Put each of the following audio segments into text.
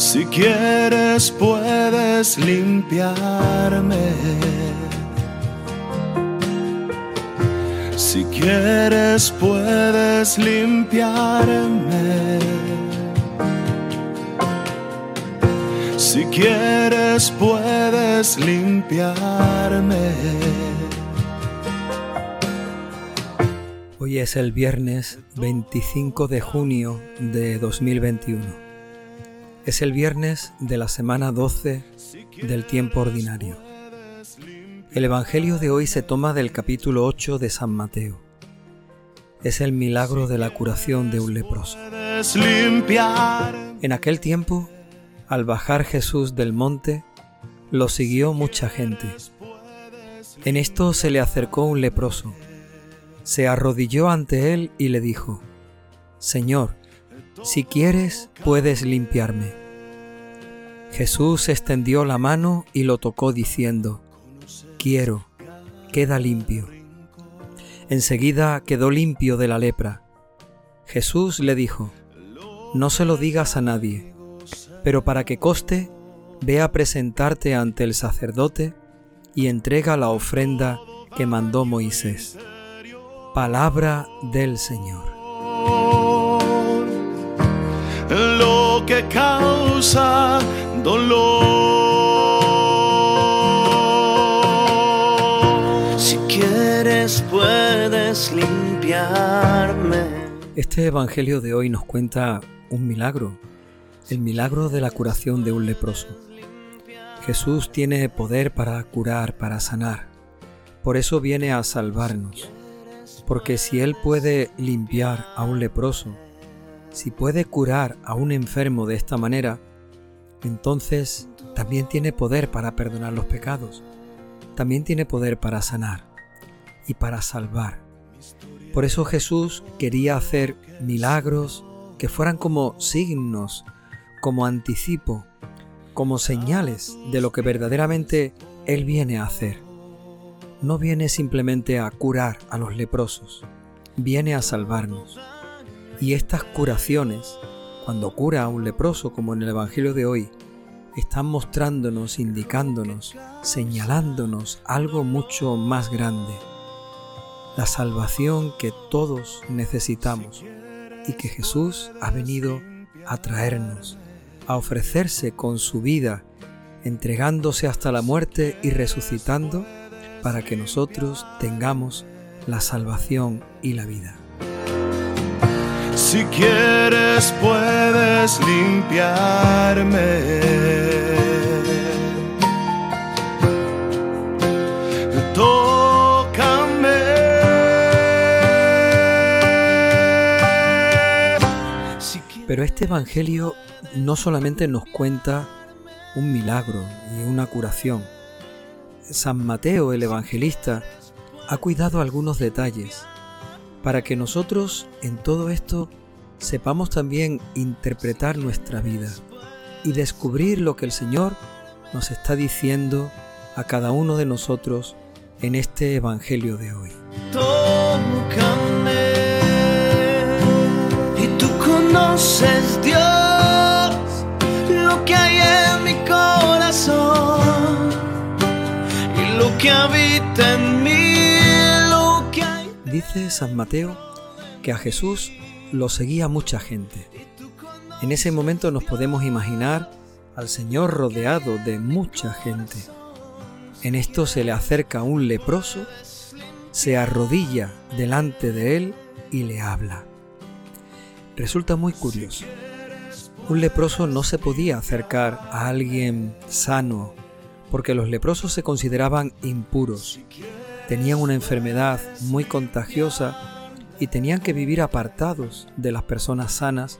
Si quieres puedes limpiarme. Si quieres puedes limpiarme. Si quieres puedes limpiarme. Hoy es el viernes 25 de junio de 2021. Es el viernes de la semana 12 del tiempo ordinario. El Evangelio de hoy se toma del capítulo 8 de San Mateo. Es el milagro de la curación de un leproso. En aquel tiempo, al bajar Jesús del monte, lo siguió mucha gente. En esto se le acercó un leproso se arrodilló ante él y le dijo, Señor, si quieres, puedes limpiarme. Jesús extendió la mano y lo tocó diciendo, Quiero, queda limpio. Enseguida quedó limpio de la lepra. Jesús le dijo, No se lo digas a nadie, pero para que coste, ve a presentarte ante el sacerdote y entrega la ofrenda que mandó Moisés. Palabra del Señor. Lo que causa dolor. Si quieres puedes limpiarme. Este Evangelio de hoy nos cuenta un milagro, el milagro de la curación de un leproso. Jesús tiene poder para curar, para sanar. Por eso viene a salvarnos porque si Él puede limpiar a un leproso, si puede curar a un enfermo de esta manera, entonces también tiene poder para perdonar los pecados, también tiene poder para sanar y para salvar. Por eso Jesús quería hacer milagros que fueran como signos, como anticipo, como señales de lo que verdaderamente Él viene a hacer no viene simplemente a curar a los leprosos, viene a salvarnos. Y estas curaciones, cuando cura a un leproso, como en el Evangelio de hoy, están mostrándonos, indicándonos, señalándonos algo mucho más grande. La salvación que todos necesitamos y que Jesús ha venido a traernos, a ofrecerse con su vida, entregándose hasta la muerte y resucitando para que nosotros tengamos la salvación y la vida. Si quieres puedes limpiarme. Tócame. Pero este Evangelio no solamente nos cuenta un milagro y una curación, San Mateo el Evangelista ha cuidado algunos detalles para que nosotros en todo esto sepamos también interpretar nuestra vida y descubrir lo que el Señor nos está diciendo a cada uno de nosotros en este Evangelio de hoy. y tú conoces Dios lo que hay en mi corazón que habita en mí, lo que hay. Dice San Mateo que a Jesús lo seguía mucha gente. En ese momento nos podemos imaginar al Señor rodeado de mucha gente. En esto se le acerca un leproso, se arrodilla delante de él y le habla. Resulta muy curioso. Un leproso no se podía acercar a alguien sano, porque los leprosos se consideraban impuros, tenían una enfermedad muy contagiosa y tenían que vivir apartados de las personas sanas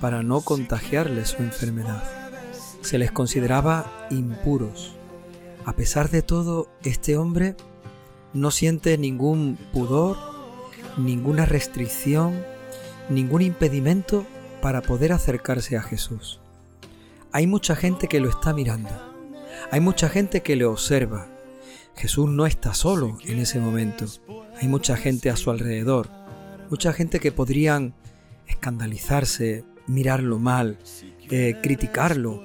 para no contagiarles su enfermedad. Se les consideraba impuros. A pesar de todo, este hombre no siente ningún pudor, ninguna restricción, ningún impedimento para poder acercarse a Jesús. Hay mucha gente que lo está mirando hay mucha gente que le observa. Jesús no está solo en ese momento. Hay mucha gente a su alrededor. Mucha gente que podrían escandalizarse, mirarlo mal, eh, criticarlo,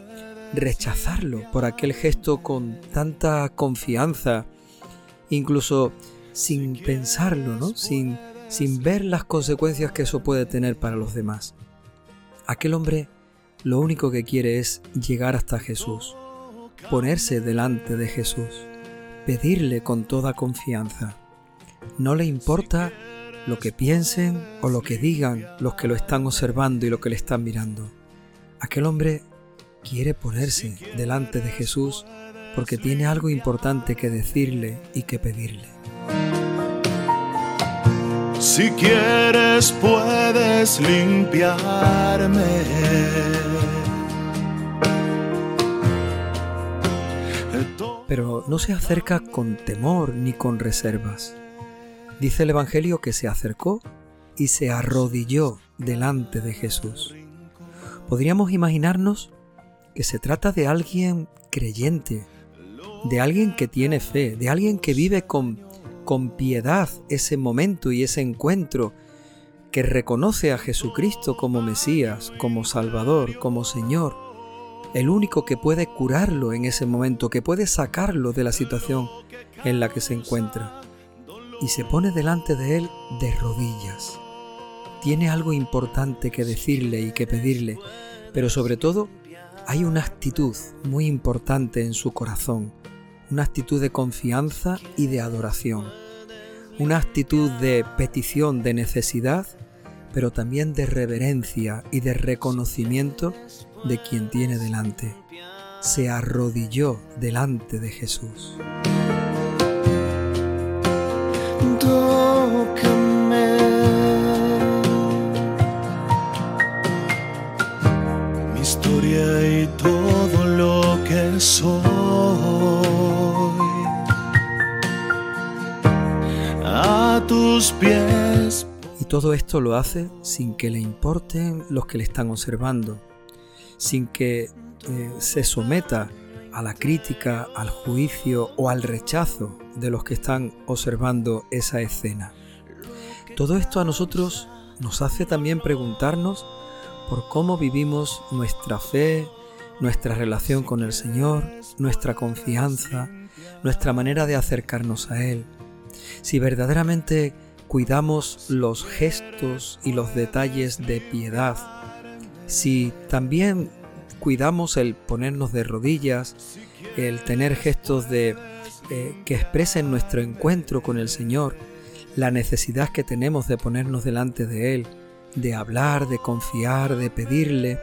rechazarlo por aquel gesto con tanta confianza, incluso sin pensarlo, ¿no? sin, sin ver las consecuencias que eso puede tener para los demás. Aquel hombre lo único que quiere es llegar hasta Jesús, ponerse delante de Jesús, pedirle con toda confianza. No le importa lo que piensen o lo que digan los que lo están observando y lo que le están mirando. Aquel hombre quiere ponerse delante de Jesús porque tiene algo importante que decirle y que pedirle. Si quieres puedes limpiarme. Pero no se acerca con temor ni con reservas. Dice el Evangelio que se acercó y se arrodilló delante de Jesús. Podríamos imaginarnos que se trata de alguien creyente, de alguien que tiene fe, de alguien que vive con, con piedad ese momento y ese encuentro, que reconoce a Jesucristo como Mesías, como Salvador, como Señor, el único que puede curarlo en ese momento, que puede sacarlo de la situación en la que se encuentra. Y se pone delante de él de rodillas. Tiene algo importante que decirle y que pedirle, pero sobre todo hay una actitud muy importante en su corazón, una actitud de confianza y de adoración, una actitud de petición, de necesidad, pero también de reverencia y de reconocimiento de quien tiene delante. Se arrodilló delante de Jesús. Y todo lo que soy. A tus pies. Y todo esto lo hace sin que le importen los que le están observando, sin que eh, se someta a la crítica, al juicio o al rechazo de los que están observando esa escena. Todo esto a nosotros nos hace también preguntarnos por cómo vivimos nuestra fe, nuestra relación con el Señor, nuestra confianza, nuestra manera de acercarnos a Él. Si verdaderamente cuidamos los gestos y los detalles de piedad, si también cuidamos el ponernos de rodillas, el tener gestos de eh, que expresen nuestro encuentro con el Señor, la necesidad que tenemos de ponernos delante de Él, de hablar, de confiar, de pedirle,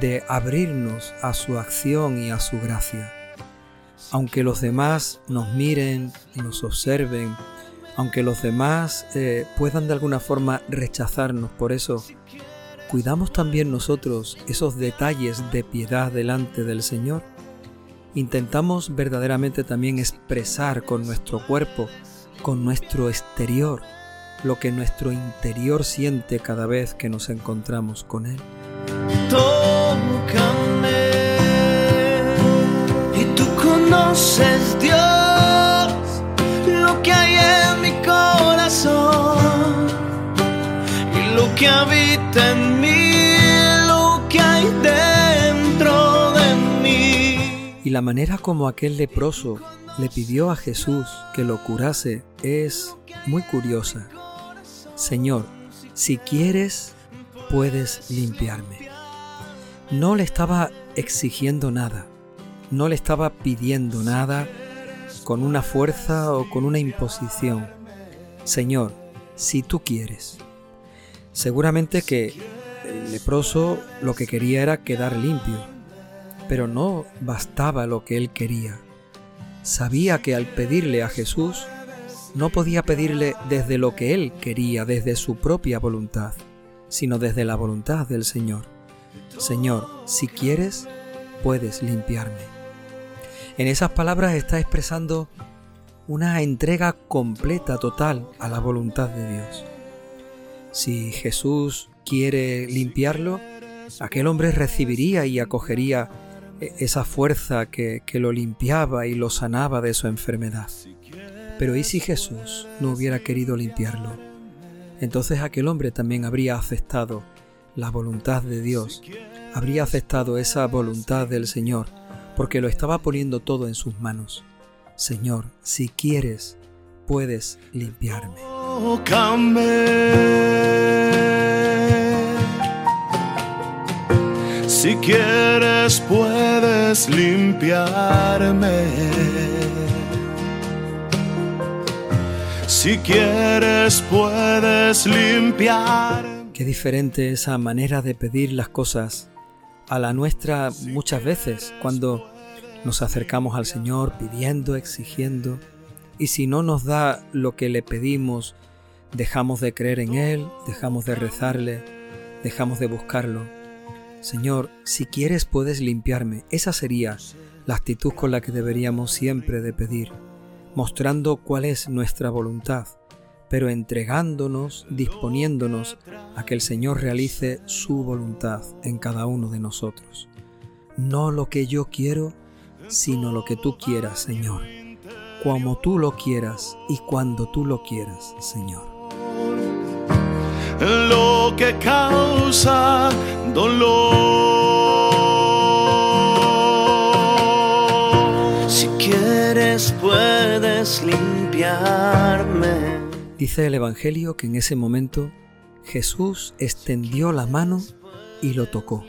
de abrirnos a su acción y a su gracia. Aunque los demás nos miren, nos observen, aunque los demás eh, puedan de alguna forma rechazarnos por eso, cuidamos también nosotros esos detalles de piedad delante del Señor. Intentamos verdaderamente también expresar con nuestro cuerpo, con nuestro exterior, lo que nuestro interior siente cada vez que nos encontramos con Él. Y tú conoces Dios lo que hay en mi corazón y lo que habita en la manera como aquel leproso le pidió a Jesús que lo curase es muy curiosa. Señor, si quieres, puedes limpiarme. No le estaba exigiendo nada, no le estaba pidiendo nada con una fuerza o con una imposición. Señor, si tú quieres. Seguramente que el leproso lo que quería era quedar limpio, pero no bastaba lo que él quería. Sabía que al pedirle a Jesús no podía pedirle desde lo que él quería, desde su propia voluntad, sino desde la voluntad del Señor. Señor, si quieres, puedes limpiarme. En esas palabras está expresando una entrega completa, total a la voluntad de Dios. Si Jesús quiere limpiarlo, aquel hombre recibiría y acogería esa fuerza que, que lo limpiaba y lo sanaba de su enfermedad. Pero ¿y si Jesús no hubiera querido limpiarlo? Entonces aquel hombre también habría aceptado la voluntad de Dios, habría aceptado esa voluntad del Señor, porque lo estaba poniendo todo en sus manos. Señor, si quieres, puedes limpiarme. Si quieres, puedes limpiarme. Si quieres, puedes limpiar. Qué diferente esa manera de pedir las cosas a la nuestra muchas veces cuando nos acercamos al Señor pidiendo, exigiendo, y si no nos da lo que le pedimos, dejamos de creer en Él, dejamos de rezarle, dejamos de buscarlo. Señor, si quieres puedes limpiarme. Esa sería la actitud con la que deberíamos siempre de pedir, mostrando cuál es nuestra voluntad, pero entregándonos, disponiéndonos a que el Señor realice su voluntad en cada uno de nosotros. No lo que yo quiero, sino lo que tú quieras, Señor, como tú lo quieras y cuando tú lo quieras, Señor. Lo que causa dolor. Si quieres puedes limpiarme. Dice el Evangelio que en ese momento Jesús extendió la mano y lo tocó.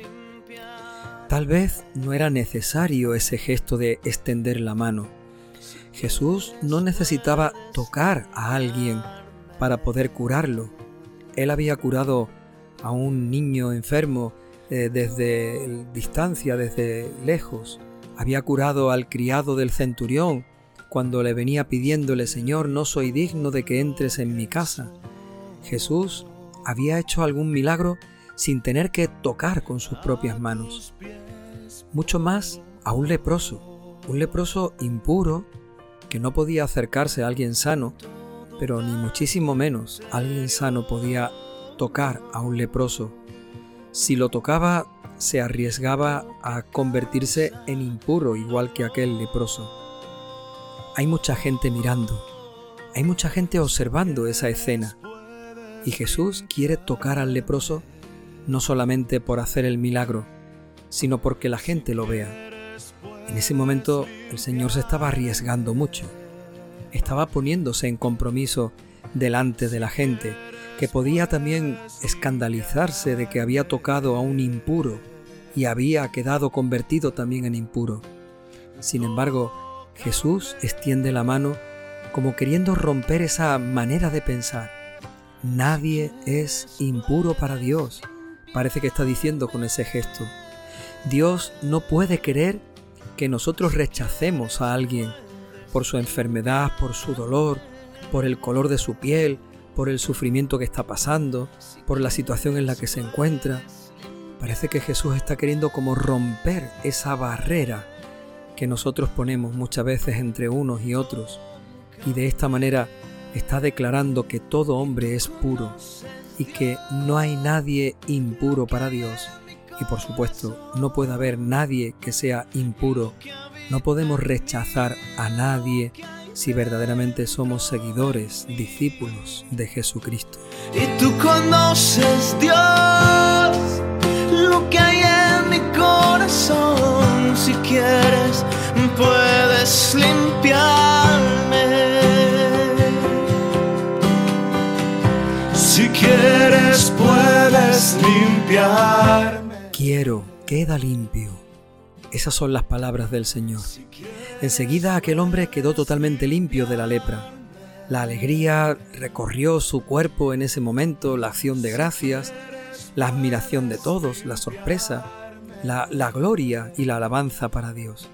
Tal vez no era necesario ese gesto de extender la mano. Jesús no necesitaba tocar a alguien para poder curarlo. Él había curado a un niño enfermo eh, desde distancia, desde lejos. Había curado al criado del centurión cuando le venía pidiéndole, Señor, no soy digno de que entres en mi casa. Jesús había hecho algún milagro sin tener que tocar con sus propias manos. Mucho más a un leproso, un leproso impuro que no podía acercarse a alguien sano, pero ni muchísimo menos alguien sano podía tocar a un leproso. Si lo tocaba, se arriesgaba a convertirse en impuro igual que aquel leproso. Hay mucha gente mirando, hay mucha gente observando esa escena, y Jesús quiere tocar al leproso no solamente por hacer el milagro, sino porque la gente lo vea. En ese momento el Señor se estaba arriesgando mucho, estaba poniéndose en compromiso delante de la gente, que podía también escandalizarse de que había tocado a un impuro y había quedado convertido también en impuro. Sin embargo, Jesús extiende la mano como queriendo romper esa manera de pensar. Nadie es impuro para Dios, parece que está diciendo con ese gesto. Dios no puede querer que nosotros rechacemos a alguien por su enfermedad, por su dolor, por el color de su piel, por el sufrimiento que está pasando, por la situación en la que se encuentra. Parece que Jesús está queriendo como romper esa barrera que nosotros ponemos muchas veces entre unos y otros y de esta manera está declarando que todo hombre es puro y que no hay nadie impuro para Dios y por supuesto no puede haber nadie que sea impuro. No podemos rechazar a nadie si verdaderamente somos seguidores, discípulos de Jesucristo. Y tú conoces, Dios, lo que hay en mi corazón. Si quieres, puedes limpiarme. Si quieres, puedes limpiarme. Quiero, queda limpio. Esas son las palabras del Señor. Enseguida aquel hombre quedó totalmente limpio de la lepra. La alegría recorrió su cuerpo en ese momento, la acción de gracias, la admiración de todos, la sorpresa, la, gloria y la alabanza para Dios.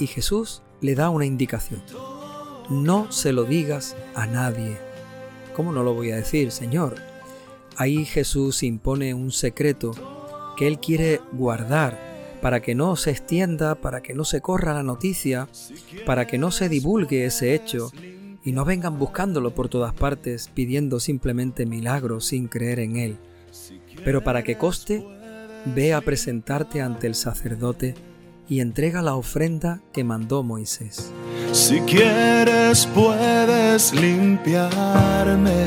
Y Jesús le da una indicación. No se lo digas a nadie. ¿Cómo no lo voy a decir, Señor? Ahí Jesús impone un secreto que Él quiere guardar para que no se extienda, para que no se corra la noticia, para que no se divulgue ese hecho y no vengan buscándolo por todas partes pidiendo simplemente milagros sin creer en él. Pero para que coste, ve a presentarte ante el sacerdote y entrega la ofrenda que mandó Moisés. Si quieres puedes limpiarme.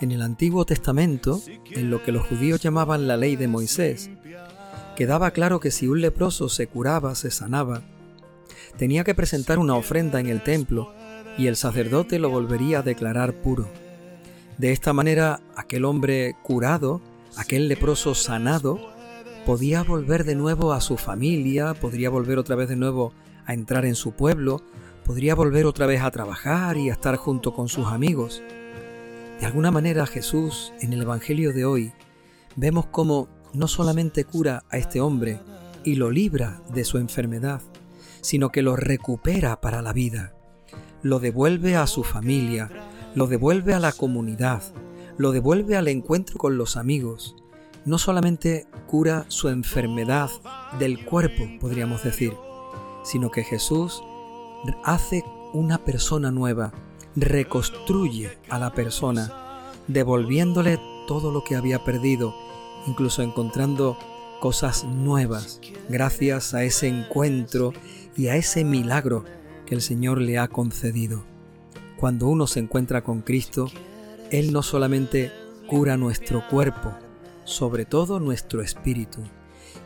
En el Antiguo Testamento, en lo que los judíos llamaban la ley de Moisés, quedaba claro que si un leproso se curaba, se sanaba, tenía que presentar una ofrenda en el templo y el sacerdote lo volvería a declarar puro. De esta manera, aquel hombre curado, aquel leproso sanado, podía volver de nuevo a su familia, podría volver otra vez de nuevo a entrar en su pueblo, podría volver otra vez a trabajar y a estar junto con sus amigos. De alguna manera Jesús, en el Evangelio de hoy, vemos cómo no solamente cura a este hombre y lo libra de su enfermedad, sino que lo recupera para la vida, lo devuelve a su familia, lo devuelve a la comunidad, lo devuelve al encuentro con los amigos. No solamente cura su enfermedad del cuerpo, podríamos decir, sino que Jesús hace una persona nueva, reconstruye a la persona, devolviéndole todo lo que había perdido, incluso encontrando cosas nuevas, gracias a ese encuentro y a ese milagro que el Señor le ha concedido. Cuando uno se encuentra con Cristo, Él no solamente cura nuestro cuerpo, sobre todo nuestro espíritu,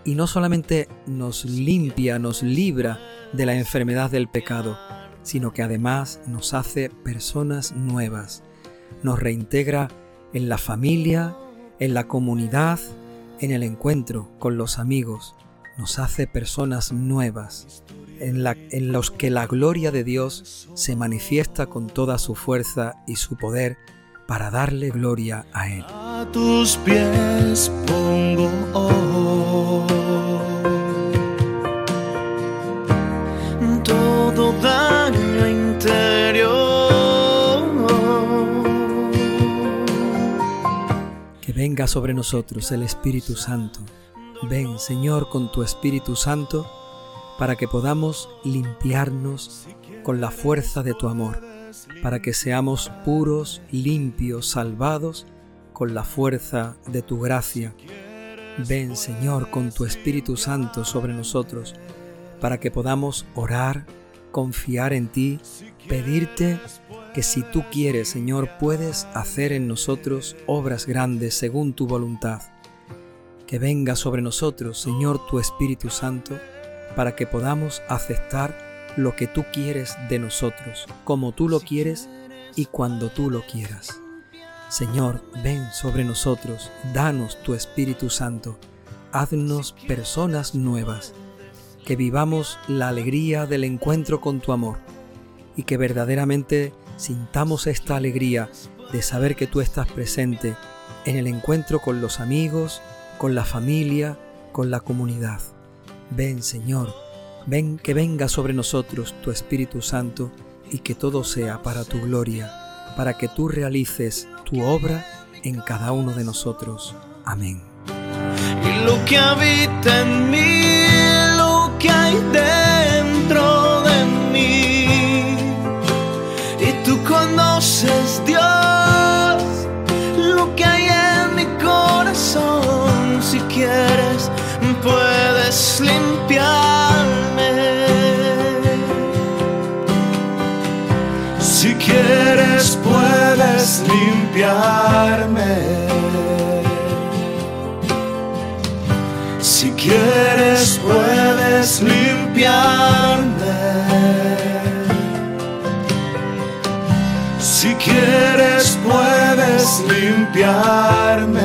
y no solamente nos limpia, nos libra de la enfermedad del pecado, sino que además nos hace personas nuevas, nos reintegra en la familia, en la comunidad, en el encuentro con los amigos, nos hace personas nuevas, en, los que la gloria de Dios se manifiesta con toda su fuerza y su poder para darle gloria a Él. Tus pies pongo todo daño interior. Que venga sobre nosotros el Espíritu Santo. Ven, Señor, con tu Espíritu Santo, para que podamos limpiarnos con la fuerza de tu amor, para que seamos puros, limpios, salvados con la fuerza de tu gracia. Ven, Señor, con tu Espíritu Santo sobre nosotros, para que podamos orar, confiar en ti, pedirte que si tú quieres, Señor, puedes hacer en nosotros obras grandes según tu voluntad. Que venga sobre nosotros, Señor, tu Espíritu Santo, para que podamos aceptar lo que tú quieres de nosotros, como tú lo quieres y cuando tú lo quieras. Señor, ven sobre nosotros, danos tu Espíritu Santo, haznos personas nuevas, que vivamos la alegría del encuentro con tu amor y que verdaderamente sintamos esta alegría de saber que tú estás presente en el encuentro con los amigos, con la familia, con la comunidad. Ven Señor, ven que venga sobre nosotros tu Espíritu Santo y que todo sea para tu gloria, para que tú realices tu obra en cada uno de nosotros. Amén. Y lo que habita en mí, lo que hay dentro de mí. Y tú conoces, Dios, lo que hay en mi corazón. Si quieres, puedes limpiarme. Limpiarme. Si quieres, puedes limpiarme. Si quieres, puedes limpiarme.